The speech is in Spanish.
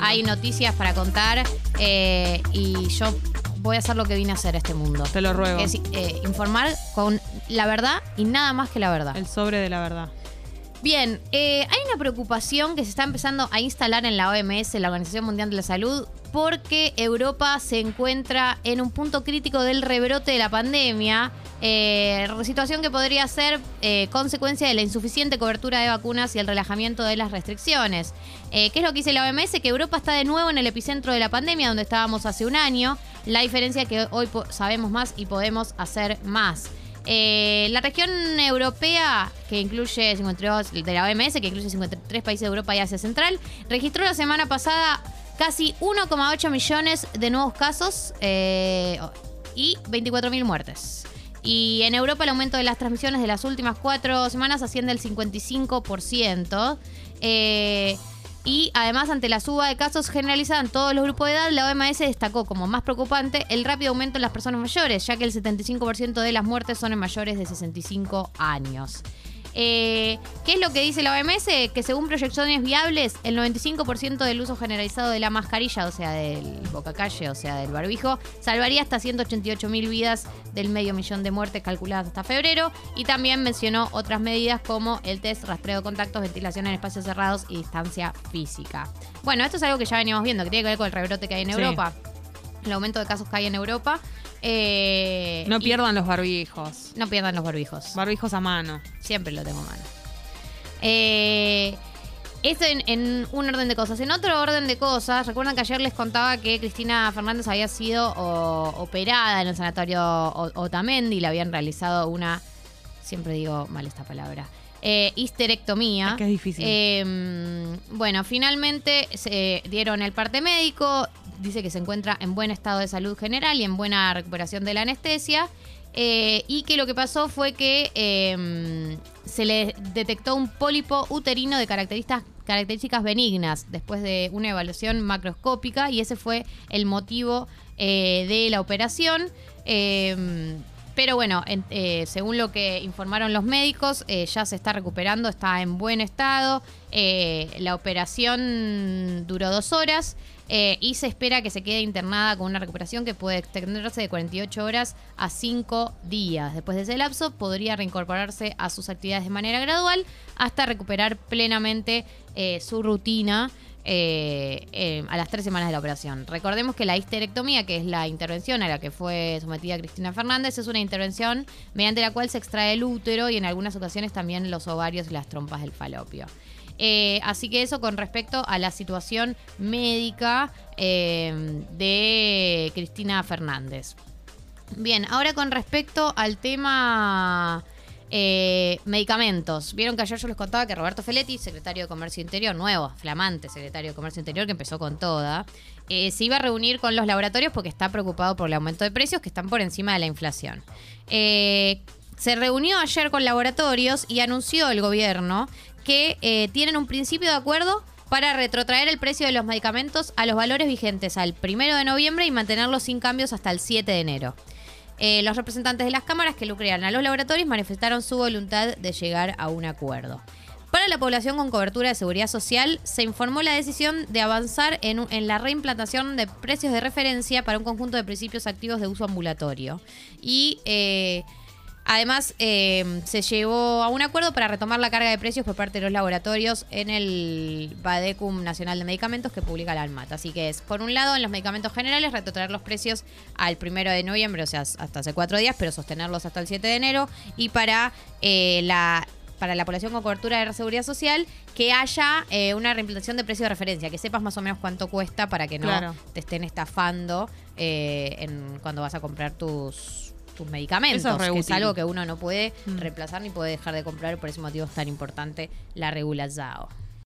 Hay noticias para contar eh, y yo voy a hacer lo que vine a hacer a este mundo. Te lo ruego. Que es eh, informar con la verdad y nada más que la verdad. El sobre de la verdad. Bien, eh, hay una preocupación que se está empezando a instalar en la OMS, la Organización Mundial de la Salud, porque Europa se encuentra en un punto crítico del rebrote de la pandemia, eh, situación que podría ser eh, consecuencia de la insuficiente cobertura de vacunas y el relajamiento de las restricciones. Eh, ¿Qué es lo que dice la OMS? Que Europa está de nuevo en el epicentro de la pandemia, donde estábamos hace un año. La diferencia es que hoy sabemos más y podemos hacer más. Eh, la región europea, que incluye 52 de la OMS, que incluye 53 países de Europa y Asia Central, registró la semana pasada casi 1,8 millones de nuevos casos eh, y 24.000 muertes. Y en Europa el aumento de las transmisiones de las últimas cuatro semanas asciende al 55%. Eh, y además, ante la suba de casos generalizada en todos los grupos de edad, la OMS destacó como más preocupante el rápido aumento en las personas mayores, ya que el 75% de las muertes son en mayores de 65 años. Eh, ¿Qué es lo que dice la OMS? Que según proyecciones viables, el 95% del uso generalizado de la mascarilla, o sea, del bocacalle, o sea, del barbijo, salvaría hasta 188 mil vidas del medio millón de muertes calculadas hasta febrero. Y también mencionó otras medidas como el test, rastreo de contactos, ventilación en espacios cerrados y distancia física. Bueno, esto es algo que ya veníamos viendo, que tiene que ver con el rebrote que hay en Sí. Europa. El aumento de casos que hay en Europa. Eh, No pierdan los barbijos. no pierdan los barbijos. Barbijos a mano. Siempre lo tengo a mano. Eh, esto en, en un orden de cosas. En otro orden de cosas, recuerdan que ayer les contaba que Cristina Fernández había sido o- operada en el sanatorio Otamendi, le habían realizado una, siempre digo mal esta palabra, eh, histerectomía. Es que es difícil. Eh, bueno, finalmente se dieron el parte médico, dice que se encuentra en buen estado de salud general y en buena recuperación de la anestesia. eh, y que lo que pasó fue que eh, se le detectó un pólipo uterino de características, características benignas después de una evaluación macroscópica y ese fue el motivo eh, de la operación. Pero bueno, en- eh, según lo que informaron los médicos, eh, ya se está recuperando, está en buen estado. Eh, la operación duró dos horas y se espera que se quede internada con una recuperación que puede extenderse de 48 horas a 5 días. Después de ese lapso, podría reincorporarse a sus actividades de manera gradual hasta recuperar plenamente su rutina eh, eh, a las tres semanas de la operación. Recordemos que la histerectomía, que es la intervención a la que fue sometida Cristina Fernández, es una intervención mediante la cual se extrae el útero y en algunas ocasiones también los ovarios y las trompas del falopio. Eh, así que eso con respecto a la situación médica de Cristina Fernández. Bien, ahora con respecto al tema eh, medicamentos. Vieron que ayer yo les contaba que Roberto Feletti, secretario de Comercio Interior, nuevo, flamante secretario de Comercio Interior, que empezó con toda, eh, se iba a reunir con los laboratorios porque está preocupado por el aumento de precios que están por encima de la inflación. Eh, se reunió ayer con laboratorios y anunció el gobierno que eh, tienen un principio de acuerdo para retrotraer el precio de los medicamentos a los valores vigentes al primero de noviembre y mantenerlos sin cambios hasta el 7 de enero. Eh, los representantes de las cámaras que lucraron a los laboratorios manifestaron su voluntad de llegar a un acuerdo. Para la población con cobertura de seguridad social, se informó la decisión de avanzar en la reimplantación de precios de referencia para un conjunto de principios activos de uso ambulatorio. Y eh, además eh, se llevó a un acuerdo para retomar la carga de precios por parte de los laboratorios en el Badecum Nacional de Medicamentos que publica la ANMAT. Así que es, por un lado, en los medicamentos generales, retrotraer los precios al primero de noviembre, o sea, hasta hace cuatro días, pero sostenerlos hasta el 7 de enero. Y para eh, la para la población con cobertura de seguridad social, que haya eh, una reimplantación de precio de referencia, que sepas más o menos cuánto cuesta para que no Claro. te estén estafando eh, en, cuando vas a comprar tus, tus medicamentos, Eso es que es algo que uno no puede Mm. reemplazar ni puede dejar de comprar, por ese motivo es tan importante la regulación.